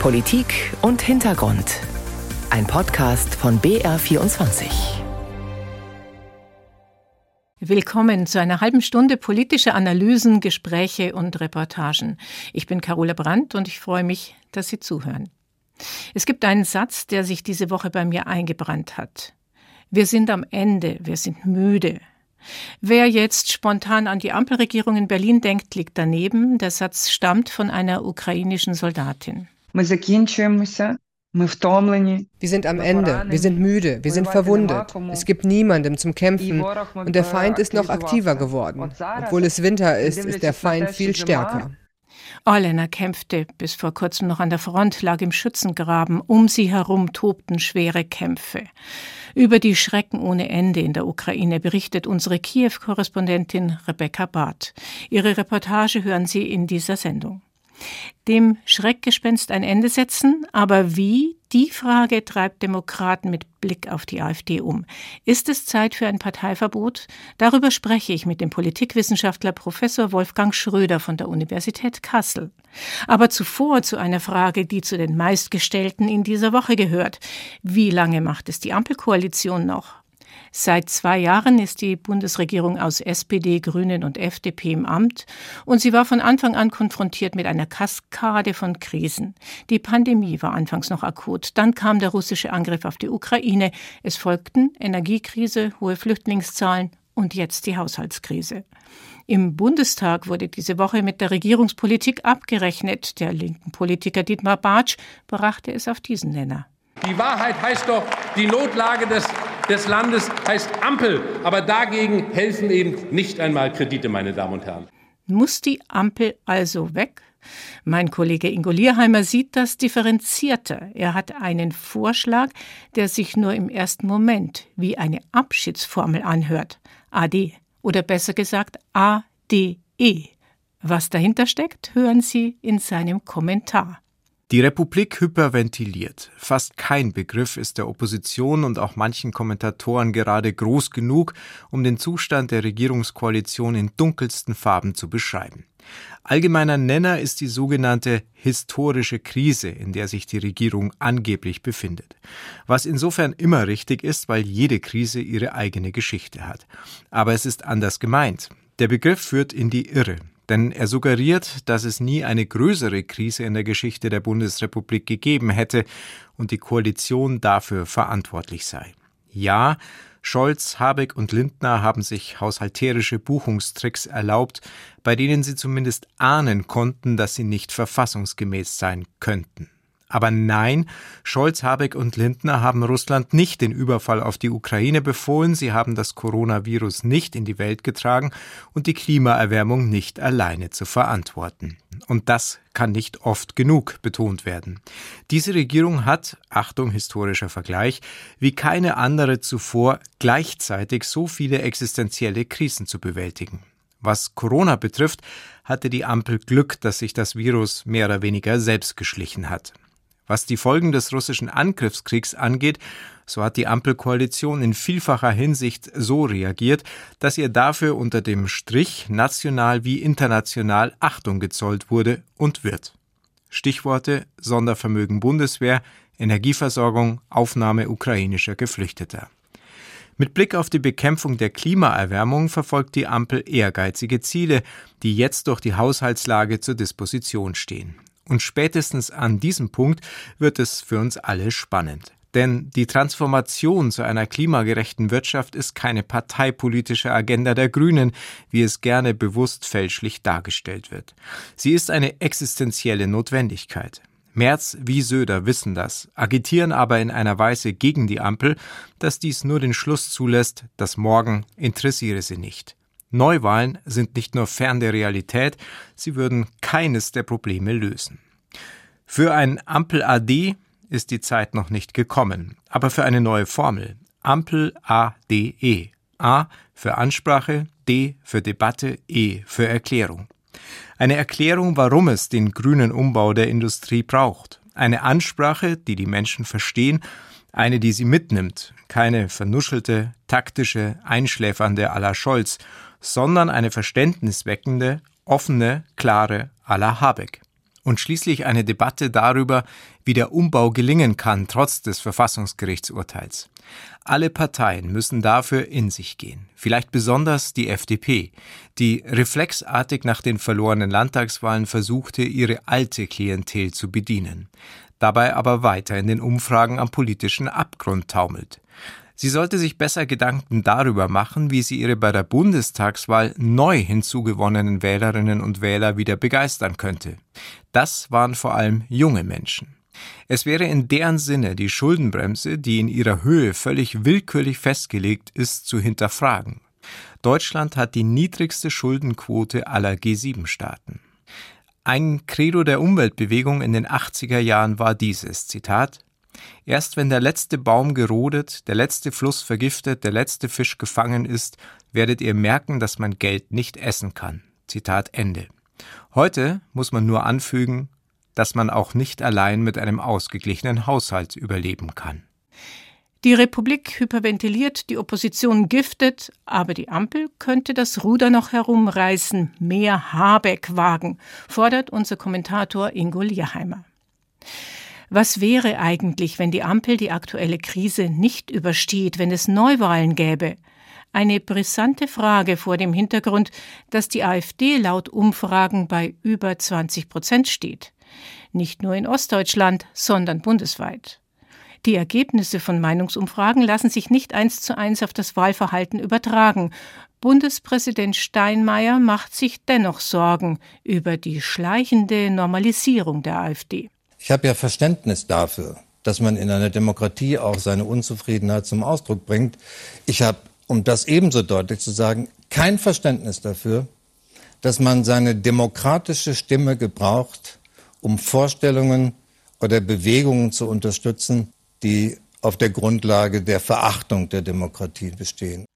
Politik und Hintergrund. Ein Podcast von BR24. Willkommen zu einer halben Stunde politische Analysen, Gespräche und Reportagen. Ich bin Carola Brandt und ich freue mich, dass Sie zuhören. Es gibt einen Satz, der sich diese Woche bei mir eingebrannt hat. Wir sind am Ende, wir sind müde. Wer jetzt spontan an die Ampelregierung in Berlin denkt, liegt daneben. Der Satz stammt von einer ukrainischen Soldatin. Wir sind am Ende, wir sind müde, wir sind verwundet. Es gibt niemanden zum Kämpfen und der Feind ist noch aktiver geworden. Obwohl es Winter ist, ist der Feind viel stärker. Orlena kämpfte bis vor kurzem noch an der Front, lag im Schützengraben. Um sie herum tobten schwere Kämpfe. Über die Schrecken ohne Ende in der Ukraine berichtet unsere Kiew-Korrespondentin Rebecca Barth. Ihre Reportage hören Sie in dieser Sendung dem Schreckgespenst ein Ende setzen. Aber wie? Die Frage treibt Demokraten mit Blick auf die AfD um. Ist es Zeit für ein Parteiverbot? Darüber spreche ich mit dem Politikwissenschaftler Professor Wolfgang Schröder von der Universität Kassel. Aber zuvor zu einer Frage, die zu den meistgestellten in dieser Woche gehört. Wie lange macht es die Ampelkoalition noch? Seit zwei Jahren ist die Bundesregierung aus SPD, Grünen und FDP im Amt und sie war von Anfang an konfrontiert mit einer Kaskade von Krisen. Die Pandemie war anfangs noch akut, dann kam der russische Angriff auf die Ukraine, es folgten Energiekrise, hohe Flüchtlingszahlen und jetzt die Haushaltskrise. Im Bundestag wurde diese Woche mit der Regierungspolitik abgerechnet. Der linken Politiker Dietmar Bartsch brachte es auf diesen Nenner. Die Wahrheit heißt doch, die Notlage des, des Landes heißt Ampel. Aber dagegen helfen eben nicht einmal Kredite, meine Damen und Herren. Muss die Ampel also weg? Mein Kollege Ingo Lierheimer sieht das differenzierter. Er hat einen Vorschlag, der sich nur im ersten Moment wie eine Abschiedsformel anhört. AD oder besser gesagt ADE. Was dahinter steckt, hören Sie in seinem Kommentar. Die Republik hyperventiliert. Fast kein Begriff ist der Opposition und auch manchen Kommentatoren gerade groß genug, um den Zustand der Regierungskoalition in dunkelsten Farben zu beschreiben. Allgemeiner Nenner ist die sogenannte historische Krise, in der sich die Regierung angeblich befindet. Was insofern immer richtig ist, weil jede Krise ihre eigene Geschichte hat. Aber es ist anders gemeint. Der Begriff führt in die Irre denn er suggeriert, dass es nie eine größere Krise in der Geschichte der Bundesrepublik gegeben hätte und die Koalition dafür verantwortlich sei. Ja, Scholz, Habeck und Lindner haben sich haushalterische Buchungstricks erlaubt, bei denen sie zumindest ahnen konnten, dass sie nicht verfassungsgemäß sein könnten. Aber nein, Scholz, Habeck und Lindner haben Russland nicht den Überfall auf die Ukraine befohlen, sie haben das Coronavirus nicht in die Welt getragen und die Klimaerwärmung nicht alleine zu verantworten. Und das kann nicht oft genug betont werden. Diese Regierung hat, Achtung historischer Vergleich, wie keine andere zuvor gleichzeitig so viele existenzielle Krisen zu bewältigen. Was Corona betrifft, hatte die Ampel Glück, dass sich das Virus mehr oder weniger selbst geschlichen hat. Was die Folgen des russischen Angriffskriegs angeht, so hat die Ampelkoalition in vielfacher Hinsicht so reagiert, dass ihr dafür unter dem Strich national wie international Achtung gezollt wurde und wird. Stichworte Sondervermögen Bundeswehr, Energieversorgung, Aufnahme ukrainischer Geflüchteter. Mit Blick auf die Bekämpfung der Klimaerwärmung verfolgt die Ampel ehrgeizige Ziele, die jetzt durch die Haushaltslage zur Disposition stehen. Und spätestens an diesem Punkt wird es für uns alle spannend. Denn die Transformation zu einer klimagerechten Wirtschaft ist keine parteipolitische Agenda der Grünen, wie es gerne bewusst fälschlich dargestellt wird. Sie ist eine existenzielle Notwendigkeit. Merz wie Söder wissen das, agitieren aber in einer Weise gegen die Ampel, dass dies nur den Schluss zulässt, dass morgen interessiere sie nicht. Neuwahlen sind nicht nur fern der Realität, sie würden keines der Probleme lösen. Für ein Ampel AD ist die Zeit noch nicht gekommen, aber für eine neue Formel. Ampel ADE. A für Ansprache, D für Debatte, E für Erklärung. Eine Erklärung, warum es den grünen Umbau der Industrie braucht. Eine Ansprache, die die Menschen verstehen, eine, die sie mitnimmt, keine vernuschelte, taktische, einschläfernde à la Scholz, sondern eine verständnisweckende, offene, klare la Habeck. Und schließlich eine Debatte darüber, wie der Umbau gelingen kann, trotz des Verfassungsgerichtsurteils. Alle Parteien müssen dafür in sich gehen, vielleicht besonders die FDP, die reflexartig nach den verlorenen Landtagswahlen versuchte, ihre alte Klientel zu bedienen, dabei aber weiter in den Umfragen am politischen Abgrund taumelt. Sie sollte sich besser Gedanken darüber machen, wie sie ihre bei der Bundestagswahl neu hinzugewonnenen Wählerinnen und Wähler wieder begeistern könnte. Das waren vor allem junge Menschen. Es wäre in deren Sinne, die Schuldenbremse, die in ihrer Höhe völlig willkürlich festgelegt ist, zu hinterfragen. Deutschland hat die niedrigste Schuldenquote aller G7-Staaten. Ein Credo der Umweltbewegung in den 80er Jahren war dieses Zitat Erst wenn der letzte Baum gerodet, der letzte Fluss vergiftet, der letzte Fisch gefangen ist, werdet ihr merken, dass man Geld nicht essen kann. Zitat Ende. Heute muss man nur anfügen, dass man auch nicht allein mit einem ausgeglichenen Haushalt überleben kann. Die Republik hyperventiliert, die Opposition giftet, aber die Ampel könnte das Ruder noch herumreißen, mehr Habeck wagen, fordert unser Kommentator Ingo Lierheimer. Was wäre eigentlich, wenn die Ampel die aktuelle Krise nicht übersteht, wenn es Neuwahlen gäbe? Eine brisante Frage vor dem Hintergrund, dass die AfD laut Umfragen bei über 20 Prozent steht nicht nur in Ostdeutschland, sondern bundesweit. Die Ergebnisse von Meinungsumfragen lassen sich nicht eins zu eins auf das Wahlverhalten übertragen. Bundespräsident Steinmeier macht sich dennoch Sorgen über die schleichende Normalisierung der AfD. Ich habe ja Verständnis dafür, dass man in einer Demokratie auch seine Unzufriedenheit zum Ausdruck bringt. Ich habe, um das ebenso deutlich zu sagen, kein Verständnis dafür, dass man seine demokratische Stimme gebraucht, um Vorstellungen oder Bewegungen zu unterstützen, die auf der Grundlage der Verachtung der Demokratie bestehen.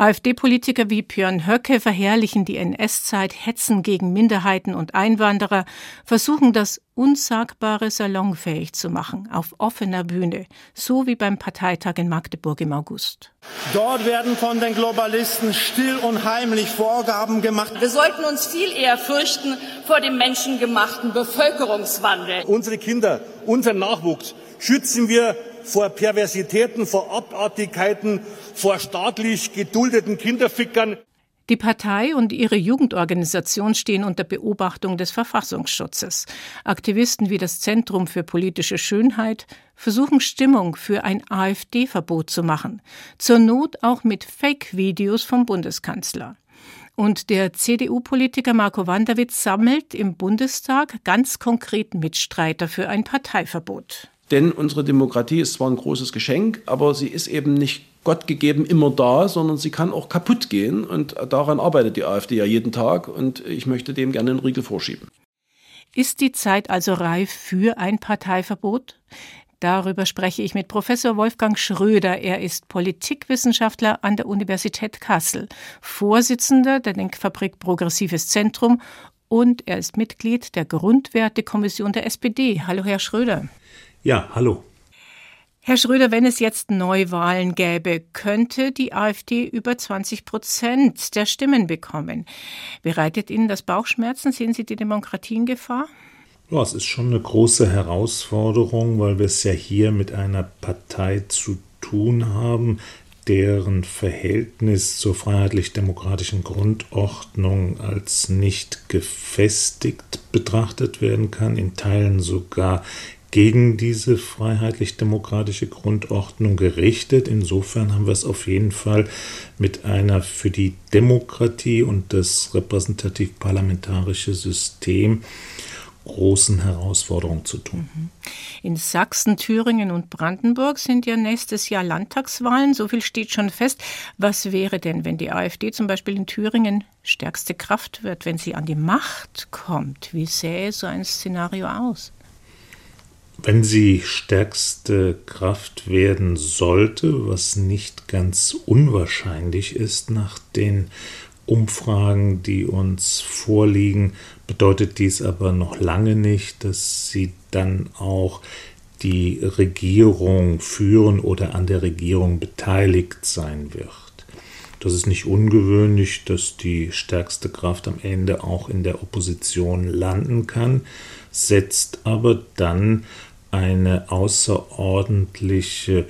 AfD-Politiker wie Björn Höcke verherrlichen die NS-Zeit, hetzen gegen Minderheiten und Einwanderer, versuchen das Unsagbare salonfähig zu machen, auf offener Bühne, so wie beim Parteitag in Magdeburg im August. Dort werden von den Globalisten still und heimlich Vorgaben gemacht. Wir sollten uns viel eher fürchten vor dem menschengemachten Bevölkerungswandel. Unsere Kinder, unseren Nachwuchs schützen wir vor Perversitäten, vor Abartigkeiten, vor staatlich geduldeten Kinderfickern. Die Partei und ihre Jugendorganisation stehen unter Beobachtung des Verfassungsschutzes. Aktivisten wie das Zentrum für politische Schönheit versuchen Stimmung für ein AfD-Verbot zu machen, zur Not auch mit Fake-Videos vom Bundeskanzler. Und der CDU-Politiker Marco Wanderwitz sammelt im Bundestag ganz konkret Mitstreiter für ein Parteiverbot. Denn unsere Demokratie ist zwar ein großes Geschenk, aber sie ist eben nicht Gott gegeben immer da, sondern sie kann auch kaputt gehen. Und daran arbeitet die AfD ja jeden Tag. Und ich möchte dem gerne einen Riegel vorschieben. Ist die Zeit also reif für ein Parteiverbot? Darüber spreche ich mit Professor Wolfgang Schröder. Er ist Politikwissenschaftler an der Universität Kassel, Vorsitzender der Denkfabrik Progressives Zentrum und er ist Mitglied der Grundwertekommission der SPD. Hallo, Herr Schröder. Ja, hallo. Herr Schröder, wenn es jetzt Neuwahlen gäbe, könnte die AfD über 20 Prozent der Stimmen bekommen. Bereitet Ihnen das Bauchschmerzen? Sehen Sie die Demokratie in Gefahr? Ja, es ist schon eine große Herausforderung, weil wir es ja hier mit einer Partei zu tun haben, deren Verhältnis zur freiheitlich-demokratischen Grundordnung als nicht gefestigt betrachtet werden kann, in Teilen sogar gegen diese freiheitlich-demokratische Grundordnung gerichtet. Insofern haben wir es auf jeden Fall mit einer für die Demokratie und das repräsentativ-parlamentarische System großen Herausforderung zu tun. Mhm. In Sachsen, Thüringen und Brandenburg sind ja nächstes Jahr Landtagswahlen. So viel steht schon fest. Was wäre denn, wenn die AfD zum Beispiel in Thüringen stärkste Kraft wird, wenn sie an die Macht kommt? Wie sähe so ein Szenario aus? Wenn sie stärkste Kraft werden sollte, was nicht ganz unwahrscheinlich ist nach den Umfragen, die uns vorliegen, bedeutet dies aber noch lange nicht, dass sie dann auch die Regierung führen oder an der Regierung beteiligt sein wird. Das ist nicht ungewöhnlich, dass die stärkste Kraft am Ende auch in der Opposition landen kann, setzt aber dann eine außerordentliche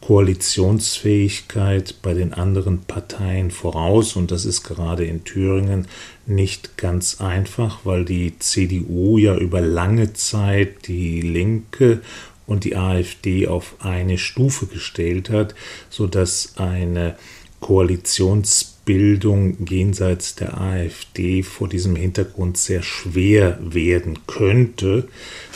Koalitionsfähigkeit bei den anderen Parteien voraus. Und das ist gerade in Thüringen nicht ganz einfach, weil die CDU ja über lange Zeit die Linke und die AfD auf eine Stufe gestellt hat, sodass eine Koalitionsbildung jenseits der AfD vor diesem Hintergrund sehr schwer werden könnte.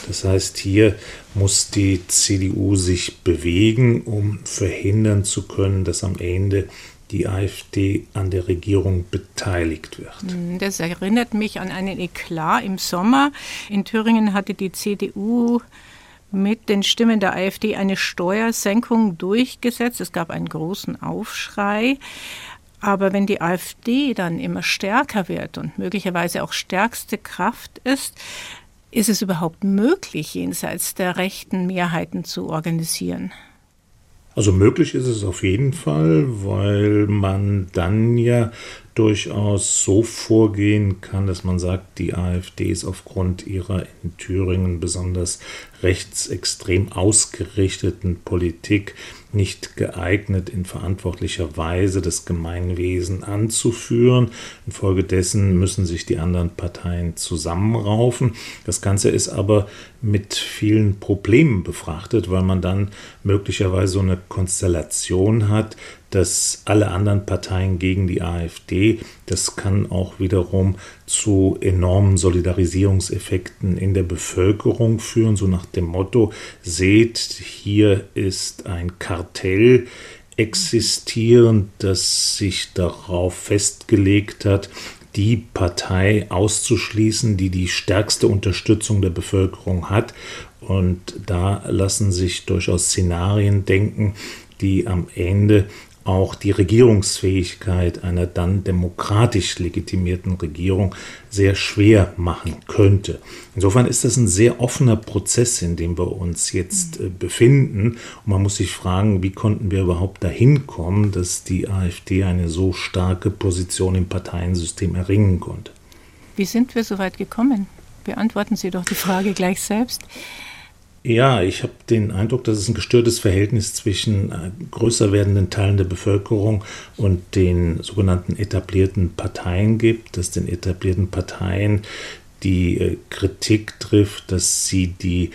Das heißt, hier muss die CDU sich bewegen, um verhindern zu können, dass am Ende die AfD an der Regierung beteiligt wird. Hm, das erinnert mich an einen Eklat im Sommer. In Thüringen hatte die CDU mit den Stimmen der AfD eine Steuersenkung durchgesetzt. Es gab einen großen Aufschrei. Aber wenn die AfD dann immer stärker wird und möglicherweise auch stärkste Kraft ist, ist es überhaupt möglich, jenseits der rechten Mehrheiten zu organisieren? Also möglich ist es auf jeden Fall, weil man dann ja durchaus so vorgehen kann, dass man sagt, die AfD ist aufgrund ihrer in Thüringen besonders rechtsextrem ausgerichteten Politik nicht geeignet, in verantwortlicher Weise das Gemeinwesen anzuführen. Infolgedessen müssen sich die anderen Parteien zusammenraufen. Das Ganze ist aber mit vielen Problemen befrachtet, weil man dann möglicherweise so eine Konstellation hat, dass alle anderen Parteien gegen die AfD, das kann auch wiederum zu enormen Solidarisierungseffekten in der Bevölkerung führen, so nach dem Motto, seht, hier ist ein Kartell existierend, das sich darauf festgelegt hat, die Partei auszuschließen, die die stärkste Unterstützung der Bevölkerung hat. Und da lassen sich durchaus Szenarien denken, die am Ende auch die Regierungsfähigkeit einer dann demokratisch legitimierten Regierung sehr schwer machen könnte. Insofern ist das ein sehr offener Prozess, in dem wir uns jetzt äh, befinden. Und man muss sich fragen, wie konnten wir überhaupt dahin kommen, dass die AfD eine so starke Position im Parteiensystem erringen konnte. Wie sind wir so weit gekommen? Beantworten Sie doch die Frage gleich selbst. Ja, ich habe den Eindruck, dass es ein gestörtes Verhältnis zwischen äh, größer werdenden Teilen der Bevölkerung und den sogenannten etablierten Parteien gibt, dass den etablierten Parteien die äh, Kritik trifft, dass sie die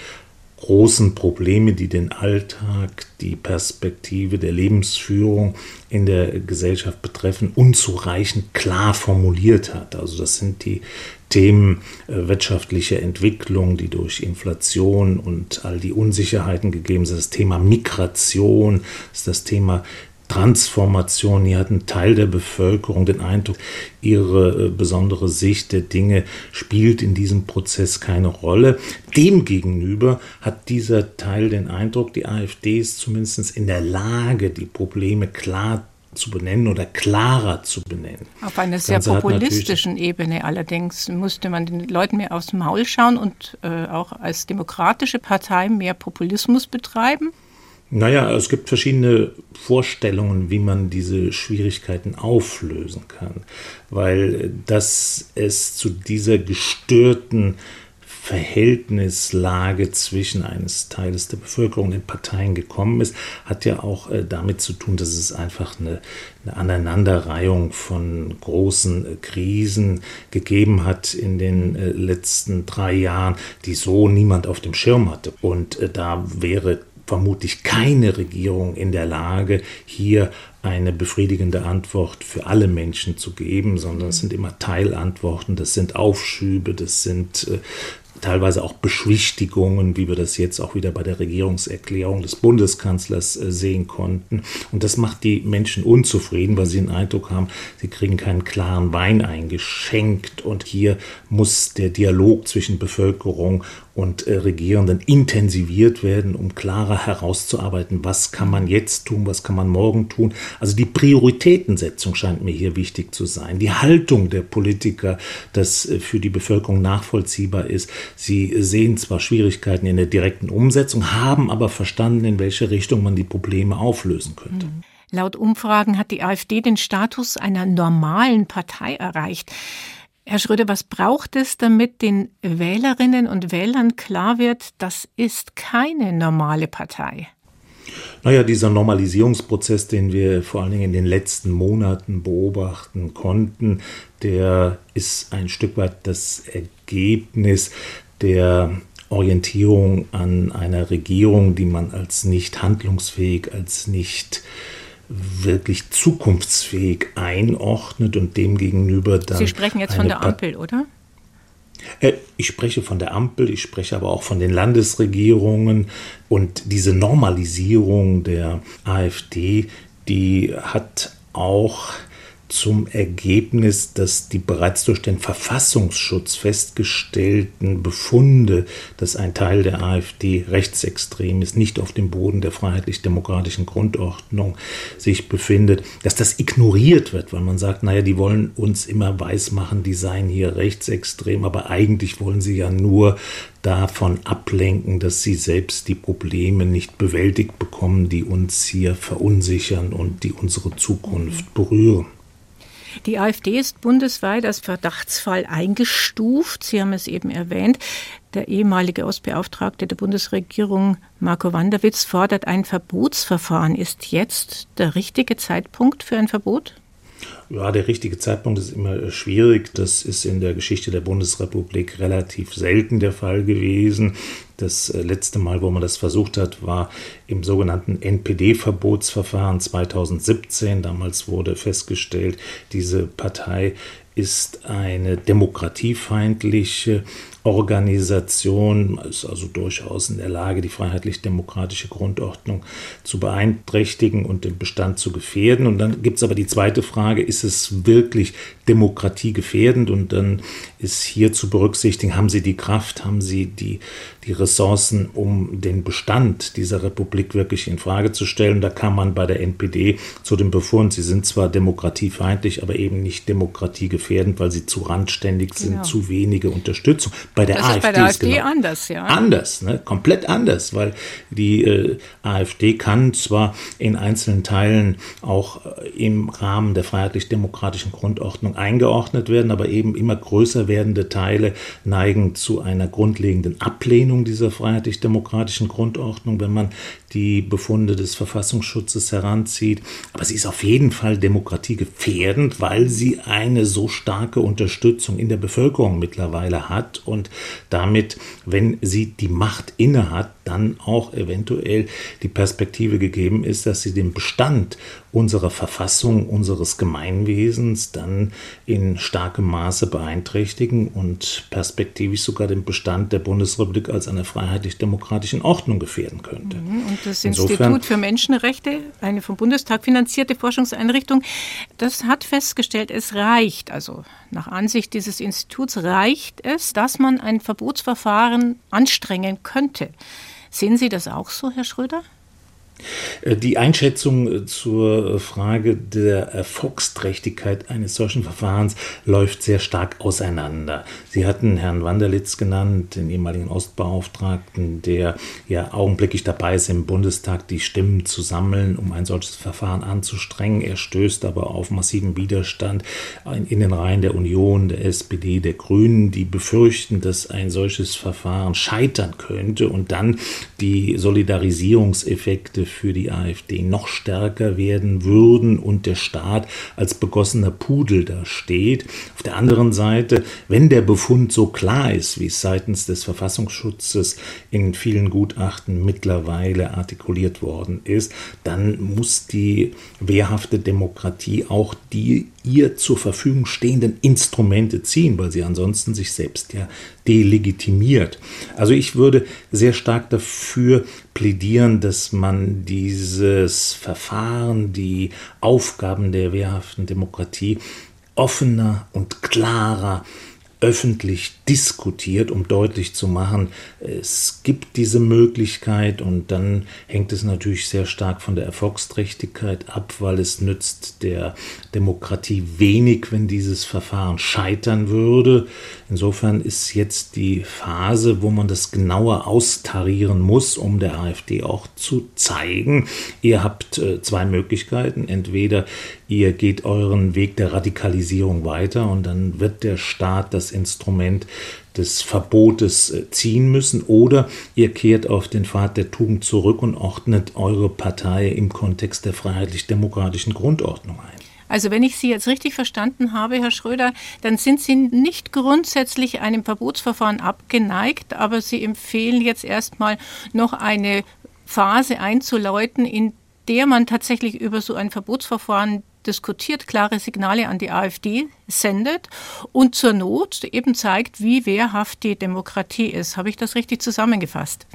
großen Probleme, die den Alltag, die Perspektive der Lebensführung in der Gesellschaft betreffen, unzureichend klar formuliert hat. Also das sind die Themen äh, wirtschaftliche Entwicklung, die durch Inflation und all die Unsicherheiten gegeben sind, das Thema Migration, ist das Thema Transformation. Hier hat ein Teil der Bevölkerung den Eindruck, ihre äh, besondere Sicht der Dinge spielt in diesem Prozess keine Rolle. Demgegenüber hat dieser Teil den Eindruck, die AfD ist zumindest in der Lage, die Probleme klar zu benennen oder klarer zu benennen. Auf einer sehr populistischen Ebene allerdings musste man den Leuten mehr aufs Maul schauen und äh, auch als demokratische Partei mehr Populismus betreiben. Naja, es gibt verschiedene Vorstellungen, wie man diese Schwierigkeiten auflösen kann, weil dass es zu dieser gestörten Verhältnislage zwischen eines Teiles der Bevölkerung und den Parteien gekommen ist, hat ja auch äh, damit zu tun, dass es einfach eine, eine Aneinanderreihung von großen äh, Krisen gegeben hat in den äh, letzten drei Jahren, die so niemand auf dem Schirm hatte. Und da wäre vermutlich keine Regierung in der Lage, hier eine befriedigende Antwort für alle Menschen zu geben, sondern es sind immer Teilantworten, das sind Aufschübe, das sind äh, teilweise auch Beschwichtigungen, wie wir das jetzt auch wieder bei der Regierungserklärung des Bundeskanzlers äh, sehen konnten. Und das macht die Menschen unzufrieden, weil sie den Eindruck haben, sie kriegen keinen klaren Wein eingeschenkt. Und hier muss der Dialog zwischen Bevölkerung und äh, Regierenden intensiviert werden, um klarer herauszuarbeiten, was kann man jetzt tun, was kann man morgen tun. Also die Prioritätensetzung scheint mir hier wichtig zu sein. Die Haltung der Politiker, das äh, für die Bevölkerung nachvollziehbar ist. Sie sehen zwar Schwierigkeiten in der direkten Umsetzung, haben aber verstanden, in welche Richtung man die Probleme auflösen könnte. Mhm. Laut Umfragen hat die AfD den Status einer normalen Partei erreicht. Herr Schröder, was braucht es, damit den Wählerinnen und Wählern klar wird, das ist keine normale Partei? Naja, dieser Normalisierungsprozess, den wir vor allen Dingen in den letzten Monaten beobachten konnten, der ist ein Stück weit das Ergebnis der Orientierung an einer Regierung, die man als nicht handlungsfähig, als nicht wirklich zukunftsfähig einordnet und demgegenüber dann. Sie sprechen jetzt von der Ampel, oder? Äh, ich spreche von der Ampel, ich spreche aber auch von den Landesregierungen und diese Normalisierung der AfD, die hat auch zum Ergebnis, dass die bereits durch den Verfassungsschutz festgestellten Befunde, dass ein Teil der AfD rechtsextrem ist, nicht auf dem Boden der freiheitlich-demokratischen Grundordnung sich befindet, dass das ignoriert wird, weil man sagt, naja, die wollen uns immer weismachen, die seien hier rechtsextrem, aber eigentlich wollen sie ja nur davon ablenken, dass sie selbst die Probleme nicht bewältigt bekommen, die uns hier verunsichern und die unsere Zukunft berühren. Die AfD ist bundesweit als Verdachtsfall eingestuft. Sie haben es eben erwähnt. Der ehemalige Ostbeauftragte der Bundesregierung, Marco Wanderwitz, fordert ein Verbotsverfahren. Ist jetzt der richtige Zeitpunkt für ein Verbot? Ja, der richtige Zeitpunkt ist immer schwierig. Das ist in der Geschichte der Bundesrepublik relativ selten der Fall gewesen. Das äh, letzte Mal, wo man das versucht hat, war im sogenannten NPD-Verbotsverfahren 2017. Damals wurde festgestellt, diese Partei ist eine demokratiefeindliche Organisation, ist also durchaus in der Lage, die freiheitlich-demokratische Grundordnung zu beeinträchtigen und den Bestand zu gefährden. Und dann gibt es aber die zweite Frage, ist es wirklich demokratiegefährdend? Und dann ist hier zu berücksichtigen, haben Sie die Kraft, haben Sie die, die Ressourcen, um den Bestand dieser Republik wirklich in Frage zu stellen? Da kann man bei der NPD zu dem Befund, sie sind zwar demokratiefeindlich, aber eben nicht demokratiegefährdend, weil sie zu randständig sind, genau. zu wenige Unterstützung. Bei der das AfD ist bei der AfD genau anders, ja. Anders, ne? komplett anders, weil die äh, AfD kann zwar in einzelnen Teilen auch äh, im Rahmen der freiheitlich-demokratischen Grundordnung eingeordnet werden, aber eben immer größer werdende Teile neigen zu einer grundlegenden Ablehnung dieser freiheitlich-demokratischen Grundordnung, wenn man die Befunde des Verfassungsschutzes heranzieht. Aber sie ist auf jeden Fall demokratiegefährdend, weil sie eine so starke Unterstützung in der Bevölkerung mittlerweile hat und damit, wenn sie die Macht innehat, dann auch eventuell die Perspektive gegeben ist, dass sie den Bestand unserer Verfassung, unseres Gemeinwesens dann in starkem Maße beeinträchtigen und perspektivisch sogar den Bestand der Bundesrepublik als einer freiheitlich-demokratischen Ordnung gefährden könnte. Mhm, und das Insofern, Institut für Menschenrechte, eine vom Bundestag finanzierte Forschungseinrichtung, das hat festgestellt, es reicht, also nach Ansicht dieses Instituts reicht es, dass man ein Verbotsverfahren anstrengen könnte. Sehen Sie das auch so, Herr Schröder? Äh, die Einschätzung äh, zur Frage der Erfolgsträchtigkeit eines solchen Verfahrens läuft sehr stark auseinander. Sie hatten Herrn Wanderlitz genannt, den ehemaligen Ostbeauftragten, der ja augenblicklich dabei ist, im Bundestag die Stimmen zu sammeln, um ein solches Verfahren anzustrengen. Er stößt aber auf massiven Widerstand in den Reihen der Union, der SPD, der Grünen, die befürchten, dass ein solches Verfahren scheitern könnte und dann die Solidarisierungseffekte für die AfD noch stärker werden würden und der Staat als begossener Pudel da steht. Auf der anderen Seite, wenn der Befund so klar ist, wie es seitens des Verfassungsschutzes in vielen Gutachten mittlerweile artikuliert worden ist, dann muss die wehrhafte Demokratie auch die ihr zur Verfügung stehenden Instrumente ziehen, weil sie ansonsten sich selbst ja delegitimiert. Also ich würde sehr stark dafür plädieren, dass man dieses Verfahren, die Aufgaben der wehrhaften Demokratie offener und klarer öffentlich diskutiert, um deutlich zu machen, es gibt diese Möglichkeit und dann hängt es natürlich sehr stark von der Erfolgsträchtigkeit ab, weil es nützt der Demokratie wenig, wenn dieses Verfahren scheitern würde. Insofern ist jetzt die Phase, wo man das genauer austarieren muss, um der AfD auch zu zeigen, ihr habt äh, zwei Möglichkeiten. Entweder ihr geht euren Weg der Radikalisierung weiter und dann wird der Staat das Instrument des Verbotes äh, ziehen müssen oder ihr kehrt auf den Pfad der Tugend zurück und ordnet eure Partei im Kontext der freiheitlich-demokratischen Grundordnung ein. Also wenn ich Sie jetzt richtig verstanden habe, Herr Schröder, dann sind Sie nicht grundsätzlich einem Verbotsverfahren abgeneigt, aber Sie empfehlen jetzt erstmal noch eine Phase einzuläuten, in der man tatsächlich über so ein Verbotsverfahren diskutiert, klare Signale an die AfD sendet und zur Not eben zeigt, wie wehrhaft die Demokratie ist. Habe ich das richtig zusammengefasst?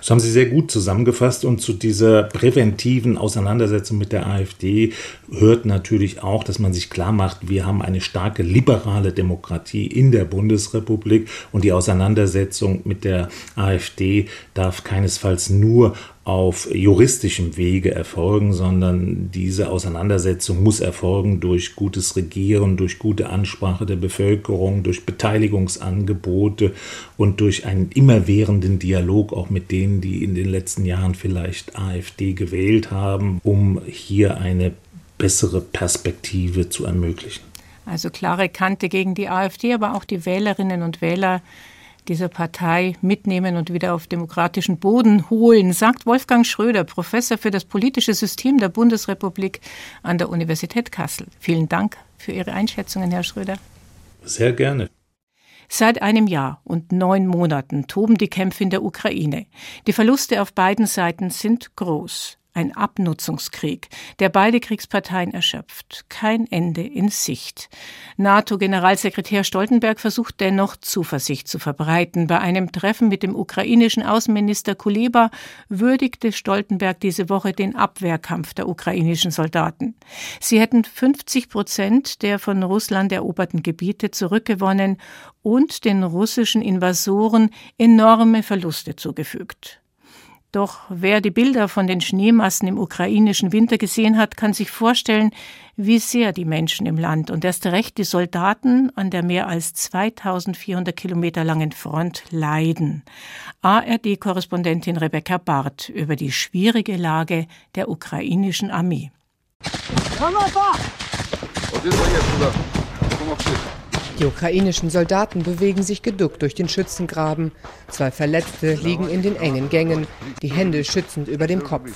Das haben Sie sehr gut zusammengefasst und zu dieser präventiven Auseinandersetzung mit der AfD hört natürlich auch, dass man sich klar macht, wir haben eine starke liberale Demokratie in der Bundesrepublik und die Auseinandersetzung mit der AfD darf keinesfalls nur auf juristischem Wege erfolgen, sondern diese Auseinandersetzung muss erfolgen durch gutes Regieren, durch gute Ansprache der Bevölkerung, durch Beteiligungsangebote und durch einen immerwährenden Dialog auch mit denen, die in den letzten Jahren vielleicht AfD gewählt haben, um hier eine bessere Perspektive zu ermöglichen. Also klare Kante gegen die AfD, aber auch die Wählerinnen und Wähler dieser Partei mitnehmen und wieder auf demokratischen Boden holen, sagt Wolfgang Schröder, Professor für das politische System der Bundesrepublik an der Universität Kassel. Vielen Dank für Ihre Einschätzungen, Herr Schröder. Sehr gerne. Seit einem Jahr und neun Monaten toben die Kämpfe in der Ukraine. Die Verluste auf beiden Seiten sind groß. Ein Abnutzungskrieg, der beide Kriegsparteien erschöpft. Kein Ende in Sicht. NATO-Generalsekretär Stoltenberg versucht dennoch Zuversicht zu verbreiten. Bei einem Treffen mit dem ukrainischen Außenminister Kuleba würdigte Stoltenberg diese Woche den Abwehrkampf der ukrainischen Soldaten. Sie hätten 50 Prozent der von Russland eroberten Gebiete zurückgewonnen und den russischen Invasoren enorme Verluste zugefügt. Doch wer die Bilder von den Schneemassen im ukrainischen Winter gesehen hat, kann sich vorstellen, wie sehr die Menschen im Land und erst recht die Soldaten an der mehr als 2400 Kilometer langen Front leiden. ARD-Korrespondentin Rebecca Barth über die schwierige Lage der ukrainischen Armee. Die ukrainischen Soldaten bewegen sich geduckt durch den Schützengraben. Zwei Verletzte liegen in den engen Gängen, die Hände schützend über dem Kopf.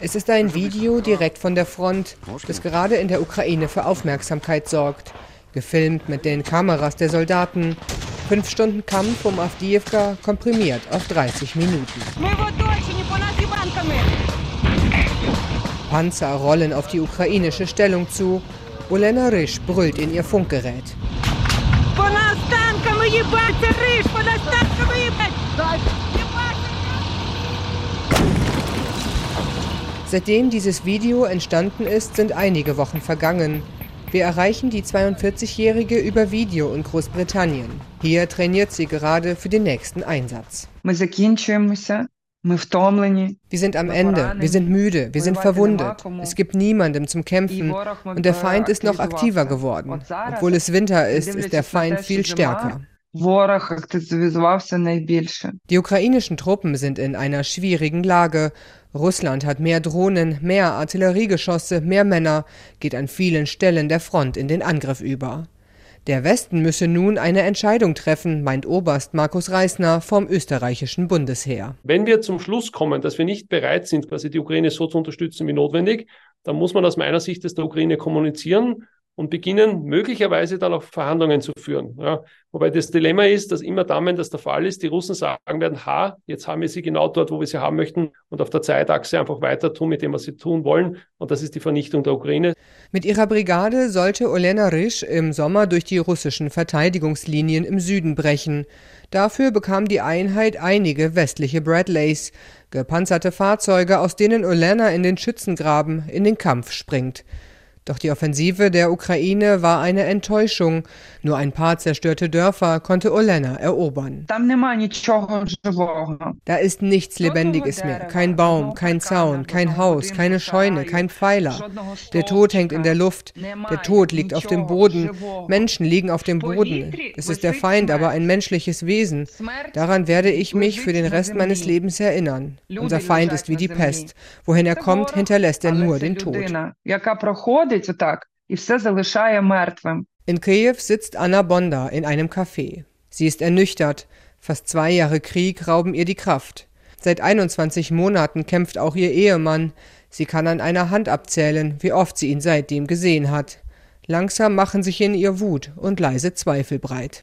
Es ist ein Video direkt von der Front, das gerade in der Ukraine für Aufmerksamkeit sorgt. Gefilmt mit den Kameras der Soldaten. Fünf Stunden Kampf um Avdiivka komprimiert auf 30 Minuten. Panzer rollen auf die ukrainische Stellung zu. Olena Risch brüllt in ihr Funkgerät. Seitdem dieses Video entstanden ist, sind einige Wochen vergangen. Wir erreichen die 42-Jährige über Video in Großbritannien. Hier trainiert sie gerade für den nächsten Einsatz. Wir sind am Ende, wir sind müde, wir sind verwundet. Es gibt niemandem zum Kämpfen und der Feind ist noch aktiver geworden. Obwohl es Winter ist, ist der Feind viel stärker. Die ukrainischen Truppen sind in einer schwierigen Lage. Russland hat mehr Drohnen, mehr Artilleriegeschosse, mehr Männer, geht an vielen Stellen der Front in den Angriff über. Der Westen müsse nun eine Entscheidung treffen, meint Oberst Markus Reisner vom österreichischen Bundesheer. Wenn wir zum Schluss kommen, dass wir nicht bereit sind, quasi die Ukraine so zu unterstützen wie notwendig, dann muss man aus meiner Sicht das der Ukraine kommunizieren und beginnen möglicherweise dann auch Verhandlungen zu führen. Ja. Wobei das Dilemma ist, dass immer dann, wenn das der Fall ist, die Russen sagen werden, ha, jetzt haben wir sie genau dort, wo wir sie haben möchten und auf der Zeitachse einfach weiter tun mit dem, was sie tun wollen. Und das ist die Vernichtung der Ukraine. Mit ihrer Brigade sollte Olena Risch im Sommer durch die russischen Verteidigungslinien im Süden brechen. Dafür bekam die Einheit einige westliche Bradleys, gepanzerte Fahrzeuge, aus denen Olena in den Schützengraben in den Kampf springt. Doch die Offensive der Ukraine war eine Enttäuschung. Nur ein paar zerstörte Dörfer konnte Olena erobern. Da ist nichts Lebendiges mehr. Kein Baum, kein Zaun, kein Haus, keine Scheune, kein Pfeiler. Der Tod hängt in der Luft. Der Tod liegt auf dem Boden. Menschen liegen auf dem Boden. Es ist der Feind, aber ein menschliches Wesen. Daran werde ich mich für den Rest meines Lebens erinnern. Unser Feind ist wie die Pest. Wohin er kommt, hinterlässt er nur den Tod. In Kiew sitzt Anna Bonda in einem Café. Sie ist ernüchtert. Fast zwei Jahre Krieg rauben ihr die Kraft. Seit 21 Monaten kämpft auch ihr Ehemann. Sie kann an einer Hand abzählen, wie oft sie ihn seitdem gesehen hat. Langsam machen sich in ihr Wut und leise Zweifel breit.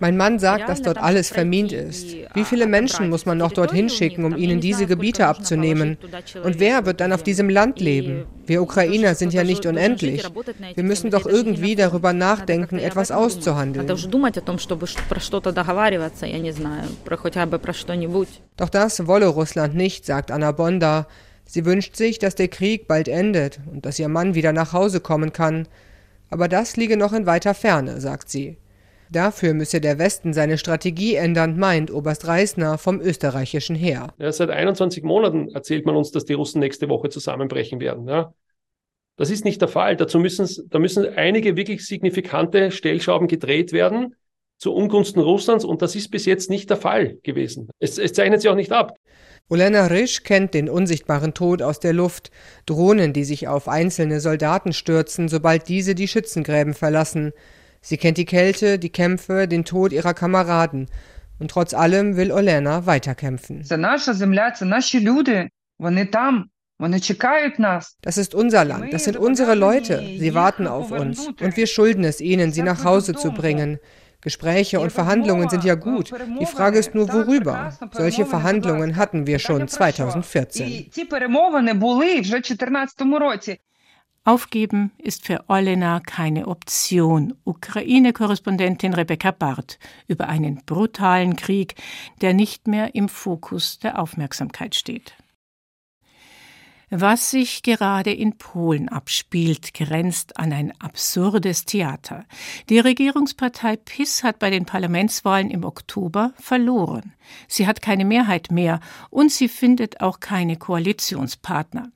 Mein Mann sagt, dass dort alles vermint ist. Wie viele Menschen muss man noch dorthin schicken, um ihnen diese Gebiete abzunehmen? Und wer wird dann auf diesem Land leben? Wir Ukrainer sind ja nicht unendlich. Wir müssen doch irgendwie darüber nachdenken, etwas auszuhandeln. Doch das wolle Russland nicht, sagt Anna Bonda. Sie wünscht sich, dass der Krieg bald endet und dass ihr Mann wieder nach Hause kommen kann. Aber das liege noch in weiter Ferne, sagt sie. Dafür müsse der Westen seine Strategie ändern, meint Oberst Reisner vom österreichischen Heer. Ja, seit 21 Monaten erzählt man uns, dass die Russen nächste Woche zusammenbrechen werden. Ja. Das ist nicht der Fall. Dazu müssen, da müssen einige wirklich signifikante Stellschrauben gedreht werden zu Ungunsten Russlands und das ist bis jetzt nicht der Fall gewesen. Es, es zeichnet sich auch nicht ab. Olena Risch kennt den unsichtbaren Tod aus der Luft, Drohnen, die sich auf einzelne Soldaten stürzen, sobald diese die Schützengräben verlassen. Sie kennt die Kälte, die Kämpfe, den Tod ihrer Kameraden. Und trotz allem will Olena weiterkämpfen. Das ist unser Land, das sind unsere Leute. Sie warten auf uns. Und wir schulden es ihnen, sie nach Hause zu bringen. Gespräche und Verhandlungen sind ja gut. Die Frage ist nur, worüber. Solche Verhandlungen hatten wir schon 2014. Aufgeben ist für Olena keine Option. Ukraine-Korrespondentin Rebecca Barth über einen brutalen Krieg, der nicht mehr im Fokus der Aufmerksamkeit steht. Was sich gerade in Polen abspielt, grenzt an ein absurdes Theater. Die Regierungspartei PIS hat bei den Parlamentswahlen im Oktober verloren. Sie hat keine Mehrheit mehr und sie findet auch keine Koalitionspartner.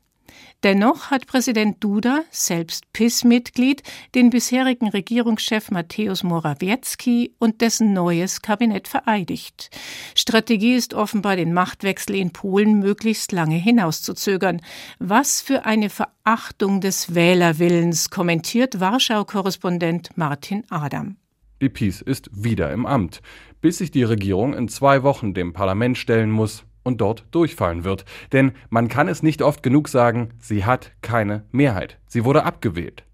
Dennoch hat Präsident Duda, selbst PIS-Mitglied, den bisherigen Regierungschef Mateusz Morawiecki und dessen neues Kabinett vereidigt. Strategie ist offenbar, den Machtwechsel in Polen möglichst lange hinauszuzögern. Was für eine Verachtung des Wählerwillens, kommentiert Warschau-Korrespondent Martin Adam. Die PiS ist wieder im Amt, bis sich die Regierung in zwei Wochen dem Parlament stellen muss und dort durchfallen wird. Denn man kann es nicht oft genug sagen, sie hat keine Mehrheit. Sie wurde abgewählt.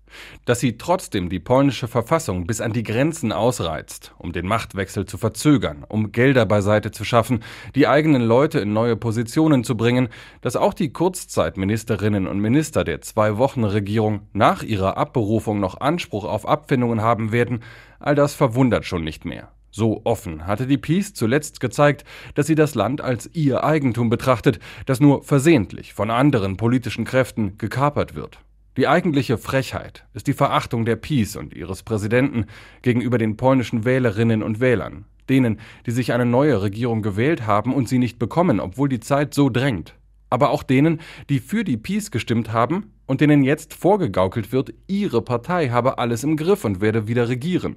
Dass sie trotzdem die polnische Verfassung bis an die Grenzen ausreizt, um den Machtwechsel zu verzögern, um Gelder beiseite zu schaffen, die eigenen Leute in neue Positionen zu bringen, dass auch die Kurzzeitministerinnen und Minister der Zwei-Wochen-Regierung nach ihrer Abberufung noch Anspruch auf Abfindungen haben werden, all das verwundert schon nicht mehr. So offen hatte die Peace zuletzt gezeigt, dass sie das Land als ihr Eigentum betrachtet, das nur versehentlich von anderen politischen Kräften gekapert wird. Die eigentliche Frechheit ist die Verachtung der Peace und ihres Präsidenten gegenüber den polnischen Wählerinnen und Wählern, denen, die sich eine neue Regierung gewählt haben und sie nicht bekommen, obwohl die Zeit so drängt, aber auch denen, die für die Peace gestimmt haben und denen jetzt vorgegaukelt wird, ihre Partei habe alles im Griff und werde wieder regieren.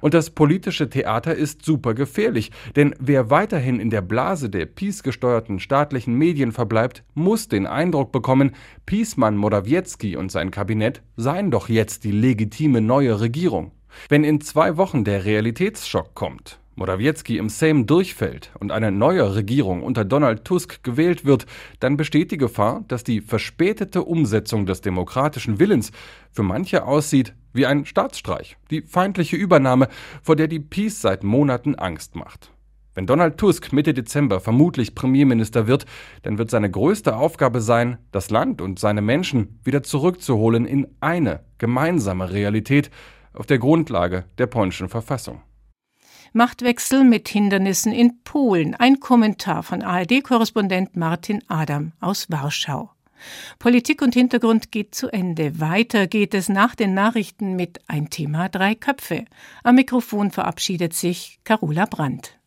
Und das politische Theater ist super gefährlich, denn wer weiterhin in der Blase der Peace-gesteuerten staatlichen Medien verbleibt, muss den Eindruck bekommen, Peacemann Morawiecki und sein Kabinett seien doch jetzt die legitime neue Regierung. Wenn in zwei Wochen der Realitätsschock kommt, Morawiecki im Sejm durchfällt und eine neue Regierung unter Donald Tusk gewählt wird, dann besteht die Gefahr, dass die verspätete Umsetzung des demokratischen Willens für manche aussieht wie ein Staatsstreich, die feindliche Übernahme, vor der die Peace seit Monaten Angst macht. Wenn Donald Tusk Mitte Dezember vermutlich Premierminister wird, dann wird seine größte Aufgabe sein, das Land und seine Menschen wieder zurückzuholen in eine gemeinsame Realität auf der Grundlage der polnischen Verfassung. Machtwechsel mit Hindernissen in Polen. Ein Kommentar von ARD-Korrespondent Martin Adam aus Warschau. Politik und Hintergrund geht zu Ende. Weiter geht es nach den Nachrichten mit Ein Thema, drei Köpfe. Am Mikrofon verabschiedet sich Carola Brandt.